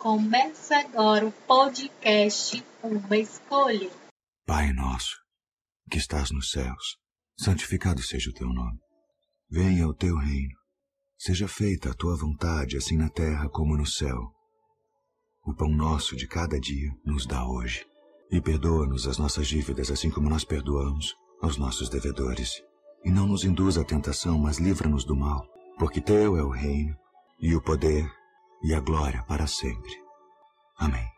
Começa agora o podcast Uma Escolha. Pai nosso, que estás nos céus, santificado seja o teu nome. Venha o teu reino. Seja feita a tua vontade, assim na terra como no céu. O pão nosso de cada dia nos dá hoje. E perdoa-nos as nossas dívidas, assim como nós perdoamos aos nossos devedores. E não nos induza à tentação, mas livra-nos do mal, porque teu é o reino, e o poder, e a glória para sempre. Amém.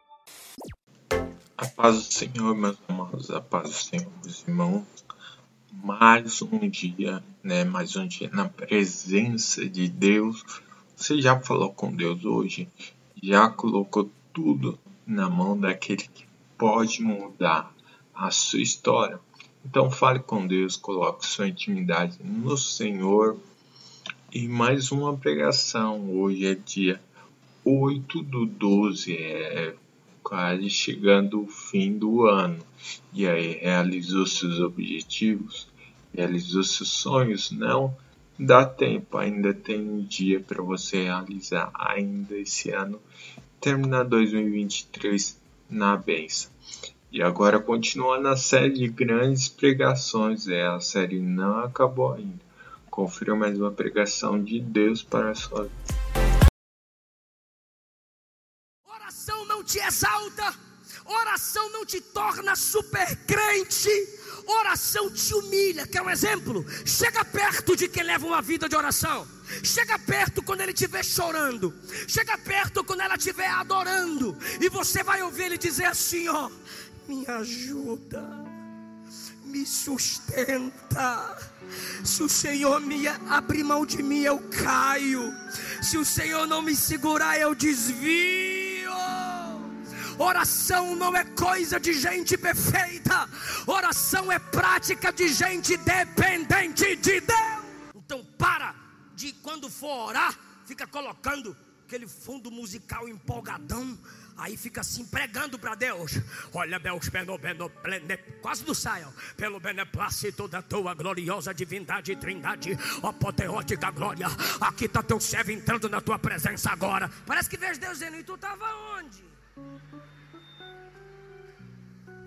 A paz do Senhor, meus amados, a paz do Senhor, meus irmãos. Mais um dia, né? Mais um dia na presença de Deus. Você já falou com Deus hoje? Já colocou tudo na mão daquele que pode mudar a sua história? Então fale com Deus, coloque sua intimidade no Senhor. E mais uma pregação. Hoje é dia 8 do 12, é quase chegando o fim do ano. E aí, realizou seus objetivos? Realizou seus sonhos? Não? Dá tempo, ainda tem um dia para você realizar ainda esse ano. Terminar 2023 na benção. E agora continuando a série de grandes pregações. É, a série não acabou ainda. Confira mais uma pregação de Deus para a sua vida. Te exalta, oração não te torna super crente, oração te humilha. Quer um exemplo? Chega perto de quem leva uma vida de oração. Chega perto quando ele estiver chorando. Chega perto quando ela estiver adorando. E você vai ouvir ele dizer assim: ó, me ajuda, me sustenta. Se o Senhor me abrir mão de mim, eu caio. Se o Senhor não me segurar, eu desvio. Oração não é coisa de gente perfeita, oração é prática de gente dependente de Deus. Então, para de quando for orar, fica colocando aquele fundo musical empolgadão. Aí fica assim pregando para Deus. Olha, plene, quase do sai, ó, pelo beneplácito da tua gloriosa divindade trindade, apoteótica glória. Aqui está teu servo entrando na tua presença agora. Parece que vejo Deus dizendo, e tu estava onde?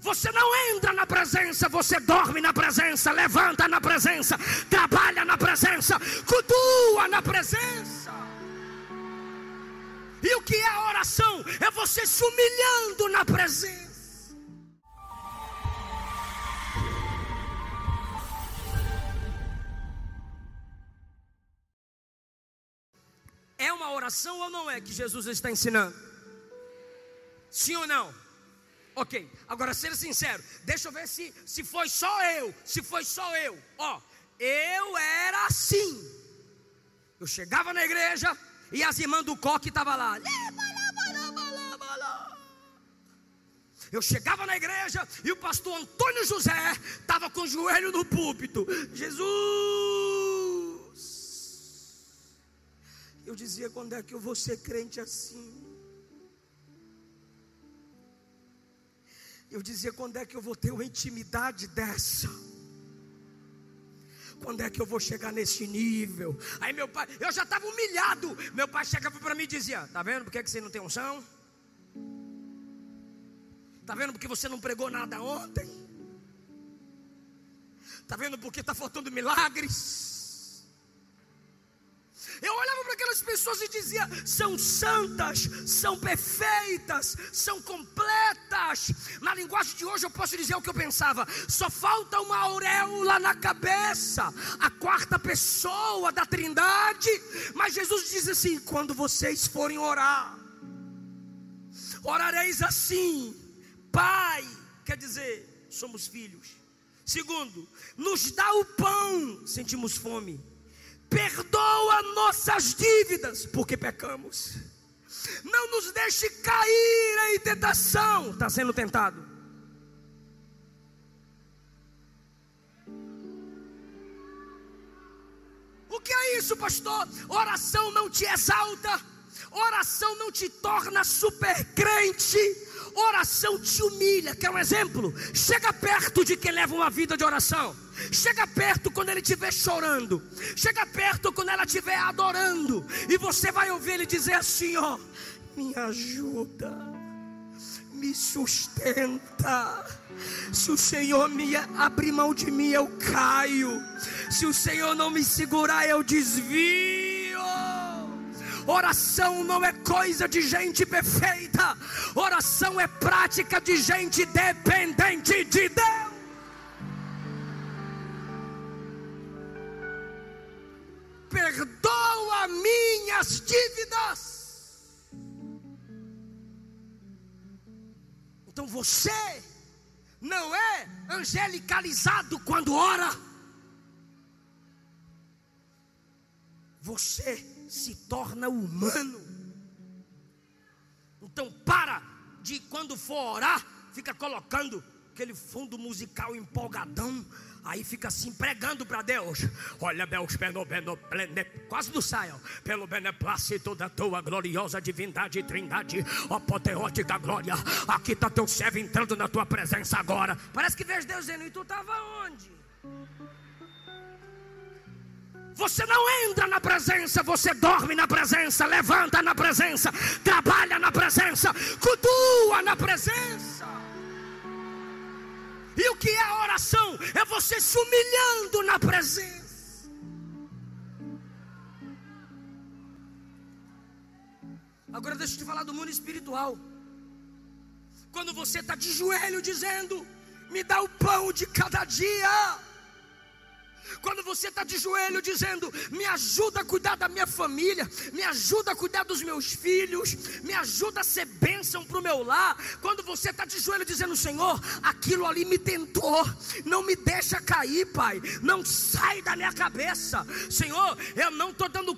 Você não entra na presença, você dorme na presença, levanta na presença, trabalha na presença, cultua na presença. E o que é oração? É você se humilhando na presença. É uma oração ou não é que Jesus está ensinando? Sim ou não? Ok, agora seja sincero, deixa eu ver se, se foi só eu, se foi só eu. Ó, eu era assim. Eu chegava na igreja e as irmãs do coque estavam lá. Eu chegava na igreja e o pastor Antônio José estava com o joelho no púlpito. Jesus! Eu dizia: quando é que eu vou ser crente assim? Eu dizia: quando é que eu vou ter uma intimidade dessa? Quando é que eu vou chegar nesse nível? Aí meu pai, eu já estava humilhado. Meu pai chegava para mim e dizia: Tá vendo por que você não tem unção? Tá vendo porque você não pregou nada ontem? Tá vendo porque está faltando milagres? Eu olhava para aquelas pessoas e dizia: são santas, são perfeitas, são completas. Na linguagem de hoje eu posso dizer o que eu pensava: só falta uma auréola na cabeça, a quarta pessoa da Trindade. Mas Jesus diz assim: quando vocês forem orar, orareis assim, Pai, quer dizer, somos filhos. Segundo, nos dá o pão, sentimos fome perdoa nossas dívidas, porque pecamos. Não nos deixe cair em tentação, está sendo tentado. O que é isso, pastor? Oração não te exalta, oração não te torna super crente, oração te humilha. Quer um exemplo? Chega perto de quem leva uma vida de oração. Chega perto quando ele estiver chorando. Chega perto quando ela estiver adorando. E você vai ouvir ele dizer assim: ó, me ajuda, me sustenta. Se o Senhor me abrir mão de mim, eu caio. Se o Senhor não me segurar, eu desvio. Oração não é coisa de gente perfeita, oração é prática de gente dependente de Deus. Perdoa minhas dívidas. Então você não é angelicalizado quando ora. Você se torna humano. Então para de quando for orar, fica colocando aquele fundo musical empolgadão, aí fica assim pregando para Deus. Olha, Deus, pelo plene, quase não sai, pelo beneplácito da tua gloriosa divindade trindade, ó poderótica glória. Aqui está teu servo entrando na tua presença agora. Parece que vês Deus dizendo, e tu estava onde? Você não entra na presença, você dorme na presença, levanta na presença, trabalha na presença, cultua na presença. E o que é a oração? É você se humilhando na presença. Agora deixa eu te falar do mundo espiritual. Quando você está de joelho dizendo: Me dá o pão de cada dia. Quando você está de joelho dizendo: Me ajuda a cuidar da minha família, me ajuda a cuidar dos meus filhos, me ajuda a ser bênção para o meu lar. Quando você está de joelho dizendo: Senhor, aquilo ali me tentou, não me deixa cair, Pai, não sai da minha cabeça. Senhor, eu não estou dando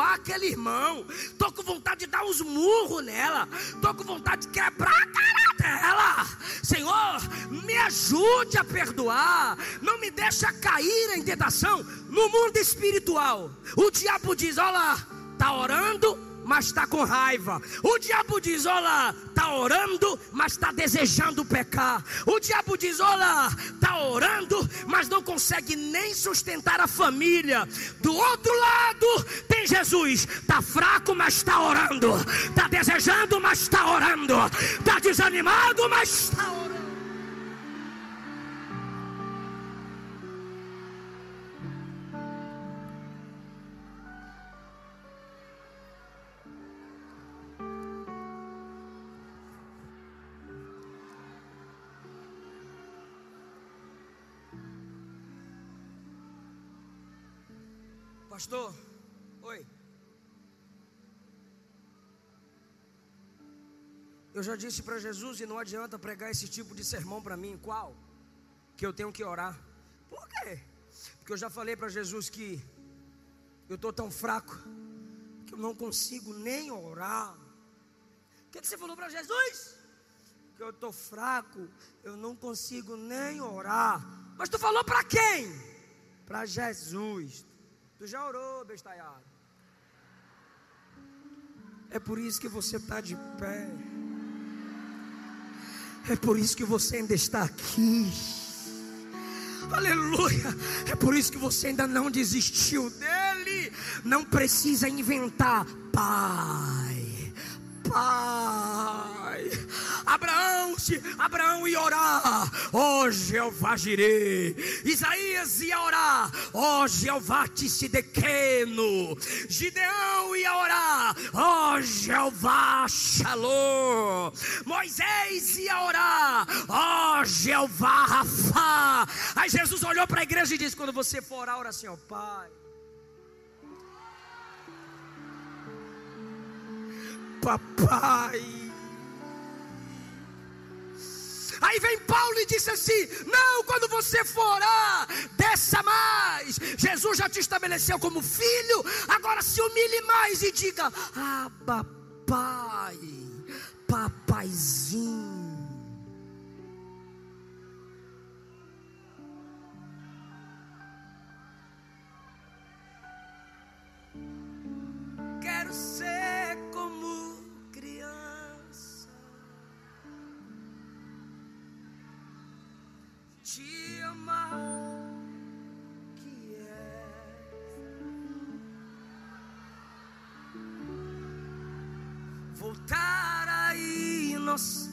aquele irmão, estou com vontade de dar uns murros nela, estou com vontade de quebrar a cara dela. Senhor, me ajude a perdoar, não me deixa cair em tentação no mundo espiritual. O diabo diz: Olha lá, está orando, mas está com raiva. O diabo diz: Olha, está orando, mas está desejando pecar. O diabo diz: Olha, está orando, mas não consegue nem sustentar a família. Do outro lado tem Jesus: está fraco, mas está orando. Está desejando, mas está orando. Está desanimado, mas está orando. Pastor, oi. Eu já disse para Jesus e não adianta pregar esse tipo de sermão para mim. Qual? Que eu tenho que orar. Por quê? Porque eu já falei para Jesus que eu estou tão fraco que eu não consigo nem orar. O que, que você falou para Jesus? Que eu estou fraco, eu não consigo nem orar. Mas tu falou para quem? Para Jesus. Tu já orou, bestalhado? É por isso que você está de pé. É por isso que você ainda está aqui. Aleluia. É por isso que você ainda não desistiu dele. Não precisa inventar. Pai, Pai. Abraão, se ia orar, ó Jeová Jirê. Isaías ia orar, ó Jeová Tissidequeno. Gideão ia orar, ó Jeová Shalom. Moisés ia orar, ó Jeová Rafá. Aí Jesus olhou para a igreja e disse: quando você for orar, ora assim, ó Pai. Papai. Aí vem Paulo e disse assim: Não, quando você for orar, desça mais. Jesus já te estabeleceu como filho, agora se humilhe mais e diga: Abba, pai, papaizinho. Te amar que é. voltar à inocência.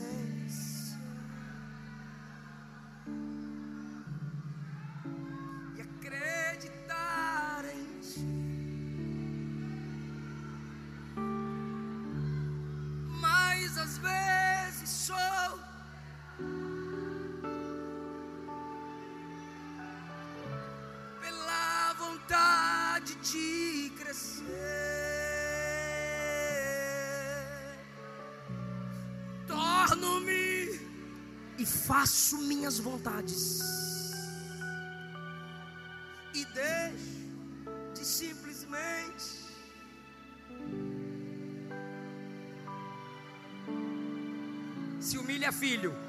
De crescer. Torno-me e faço minhas vontades. E deixo de simplesmente se humilha, filho.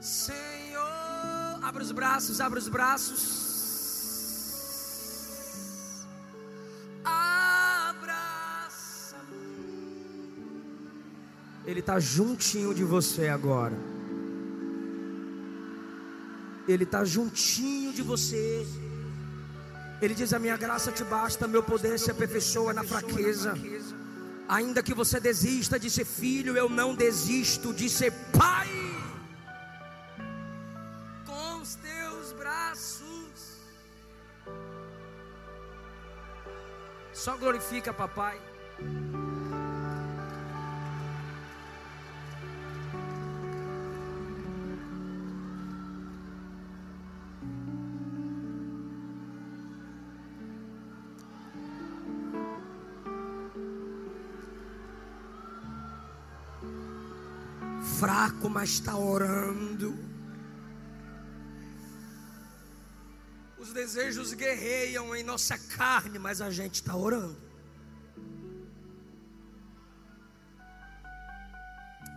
Senhor, abre os braços, abre os braços. Ele está juntinho de você agora. Ele está juntinho de você. Ele diz: A minha graça te basta, meu poder se aperfeiçoa na fraqueza. Ainda que você desista de ser filho, eu não desisto de ser Só glorifica, papai. Fraco, mas está orando. Desejos guerreiam em nossa carne, mas a gente está orando.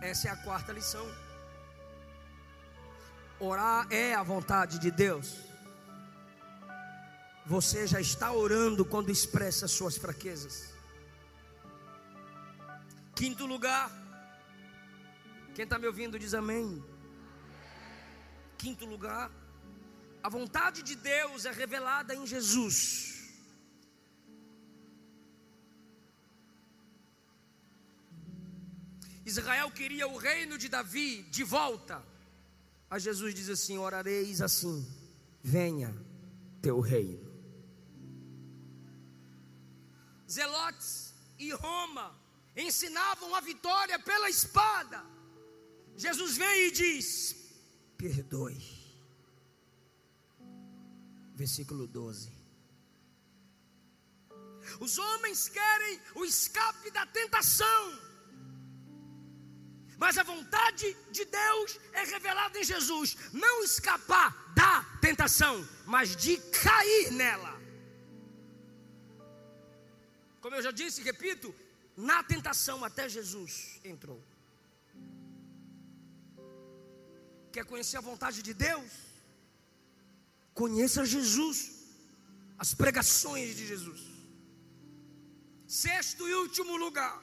Essa é a quarta lição. Orar é a vontade de Deus. Você já está orando quando expressa suas fraquezas. Quinto lugar. Quem está me ouvindo diz amém. Quinto lugar. A vontade de Deus é revelada em Jesus. Israel queria o reino de Davi de volta. A Jesus diz assim: orareis assim: venha teu reino. Zelotes e Roma ensinavam a vitória pela espada. Jesus vem e diz: perdoe. Versículo 12. Os homens querem o escape da tentação, mas a vontade de Deus é revelada em Jesus não escapar da tentação, mas de cair nela. Como eu já disse, repito, na tentação até Jesus entrou. Quer conhecer a vontade de Deus? Conheça Jesus, as pregações de Jesus. Sexto e último lugar,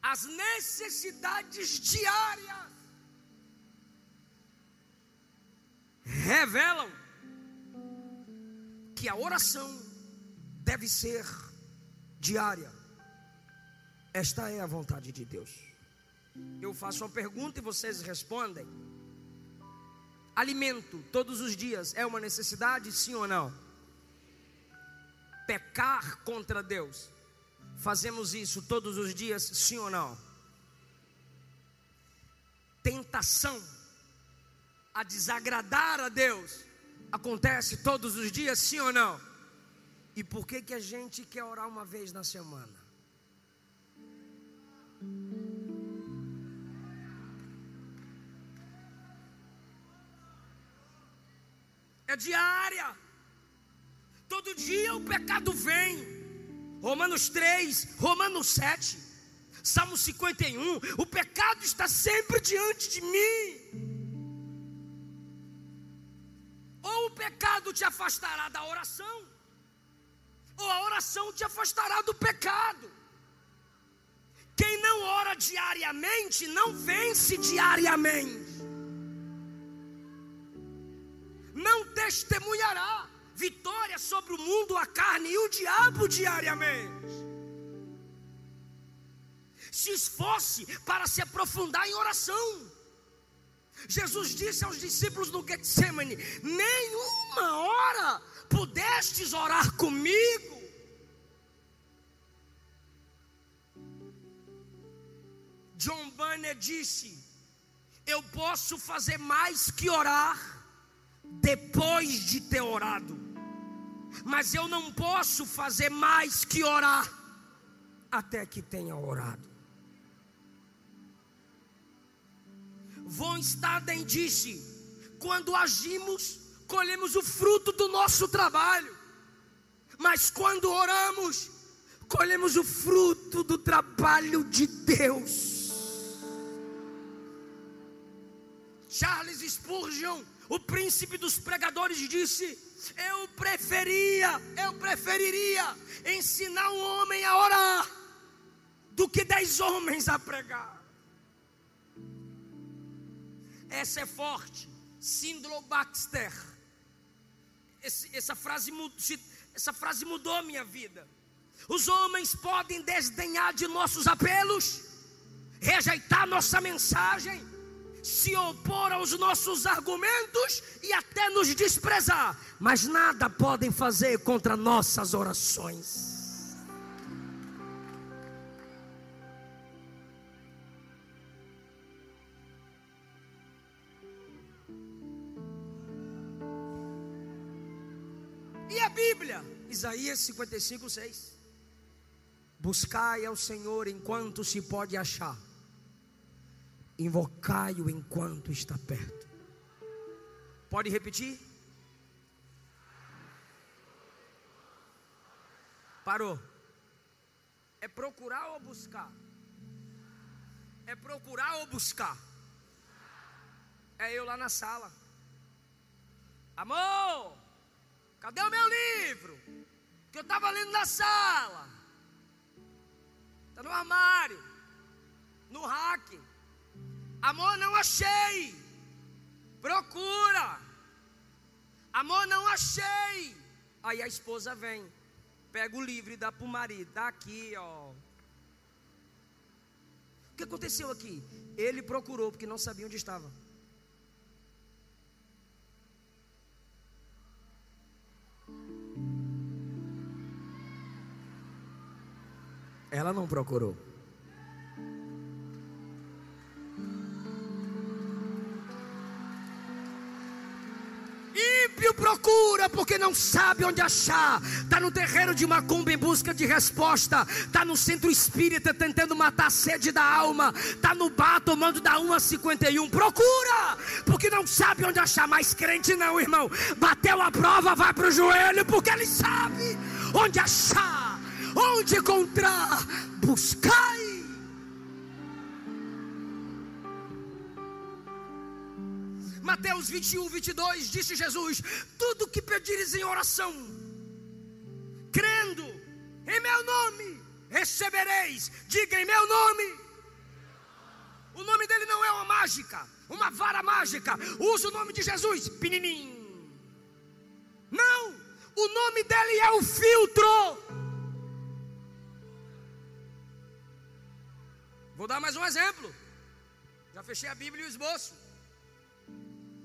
as necessidades diárias revelam que a oração deve ser diária. Esta é a vontade de Deus. Eu faço uma pergunta e vocês respondem. Alimento todos os dias é uma necessidade, sim ou não? Pecar contra Deus. Fazemos isso todos os dias, sim ou não? Tentação a desagradar a Deus acontece todos os dias, sim ou não? E por que que a gente quer orar uma vez na semana? É diária. Todo dia o pecado vem. Romanos 3, Romanos 7, Salmo 51. O pecado está sempre diante de mim. Ou o pecado te afastará da oração, ou a oração te afastará do pecado. Quem não ora diariamente não vence diariamente. Testemunhará vitória sobre o mundo, a carne e o diabo diariamente. Se esforce para se aprofundar em oração. Jesus disse aos discípulos no Getsemane: Nenhuma hora pudestes orar comigo. John Banner disse: Eu posso fazer mais que orar depois de ter orado, mas eu não posso fazer mais que orar até que tenha orado. Von Staden disse: quando agimos, colhemos o fruto do nosso trabalho, mas quando oramos, colhemos o fruto do trabalho de Deus. Charles Spurgeon, o príncipe dos pregadores, disse: Eu preferia, eu preferiria ensinar um homem a orar do que dez homens a pregar. Essa é forte. Síndrome Baxter. Esse, essa, frase, essa frase mudou a minha vida. Os homens podem desdenhar de nossos apelos, rejeitar nossa mensagem, se opor aos nossos argumentos e até nos desprezar, mas nada podem fazer contra nossas orações. E a Bíblia? Isaías 55, 6. Buscai ao Senhor enquanto se pode achar invocai-o enquanto está perto. Pode repetir? Parou. É procurar ou buscar? É procurar ou buscar? É eu lá na sala. Amor, cadê o meu livro? Que eu estava lendo na sala. Está no armário, no rack. Amor, não achei. Procura. Amor, não achei. Aí a esposa vem, pega o livro e dá para o marido. Dá aqui, ó. O que aconteceu aqui? Ele procurou porque não sabia onde estava. Ela não procurou. Procura porque não sabe onde achar. Está no terreiro de macumba em busca de resposta. Está no centro espírita tentando matar a sede da alma. Está no bar tomando da 1 a 51. Procura porque não sabe onde achar. Mais crente não, irmão. Bateu a prova, vai para o joelho porque ele sabe onde achar, onde encontrar. Buscai Mateus 21, 22, disse Jesus: Tudo que pedires em oração, crendo em meu nome, recebereis. Diga em meu nome. O nome dele não é uma mágica, uma vara mágica. Usa o nome de Jesus, pininim. Não, o nome dele é o filtro. Vou dar mais um exemplo. Já fechei a Bíblia e o esboço.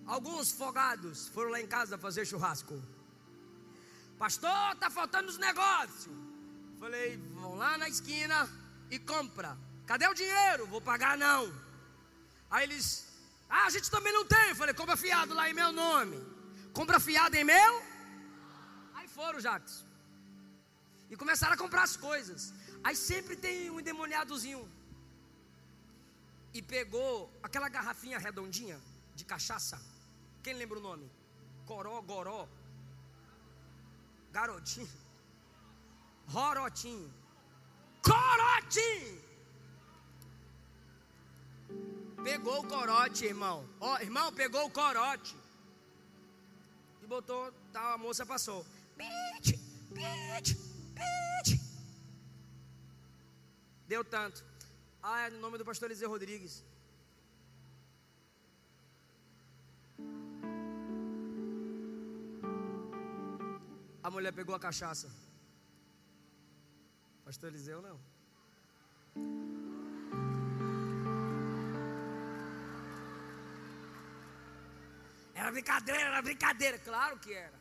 Alguns fogados foram lá em casa fazer churrasco. Pastor, tá faltando os negócios. Falei, vão lá na esquina e compra. Cadê o dinheiro? Vou pagar não. Aí eles, ah, a gente também não tem. Falei, compra fiado lá em meu nome. Compra fiado em meu? Aí foram, Jacques. E começaram a comprar as coisas. Aí sempre tem um endemoniadozinho. E pegou aquela garrafinha redondinha de cachaça quem lembra o nome? Coró, Goró. Garotinho. Rorotinho. Corotinho. Pegou o corote, irmão. Ó, irmão, pegou o corote. E botou tal, a moça passou. Deu tanto. Ah, é no nome do pastor Eliseu Rodrigues. A mulher pegou a cachaça. Pastor Eliseu não. Era brincadeira, era brincadeira, claro que era.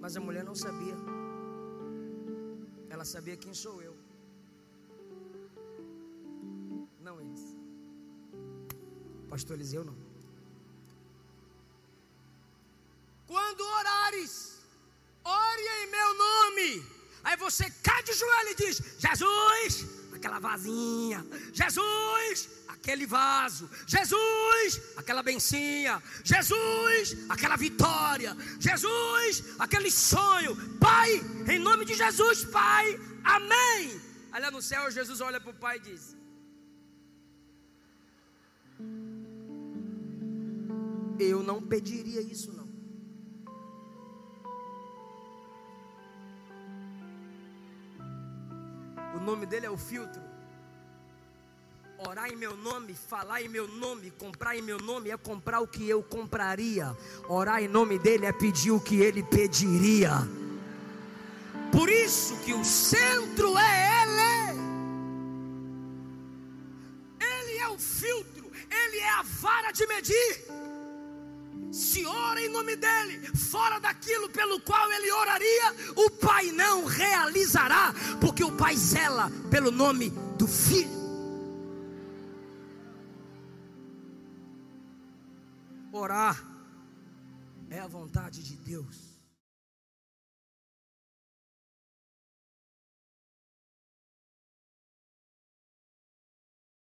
Mas a mulher não sabia. Ela sabia quem sou eu. Não eles. Pastor Eliseu não. Aí você cai de joelho e diz: Jesus, aquela vasinha. Jesus, aquele vaso. Jesus, aquela bencinha. Jesus, aquela vitória. Jesus, aquele sonho. Pai, em nome de Jesus, Pai. Amém. Lá no céu, Jesus olha para o pai e diz: Eu não pediria isso, não. Nome dele é o filtro. Orar em meu nome, falar em meu nome, comprar em meu nome é comprar o que eu compraria. Orar em nome dele é pedir o que ele pediria. Por isso que o centro é ele. Ele é o filtro, ele é a vara de medir. Se ora em nome dele, fora daquilo pelo qual ele oraria, o Pai não realizará, porque o Pai zela pelo nome do Filho. Orar é a vontade de Deus.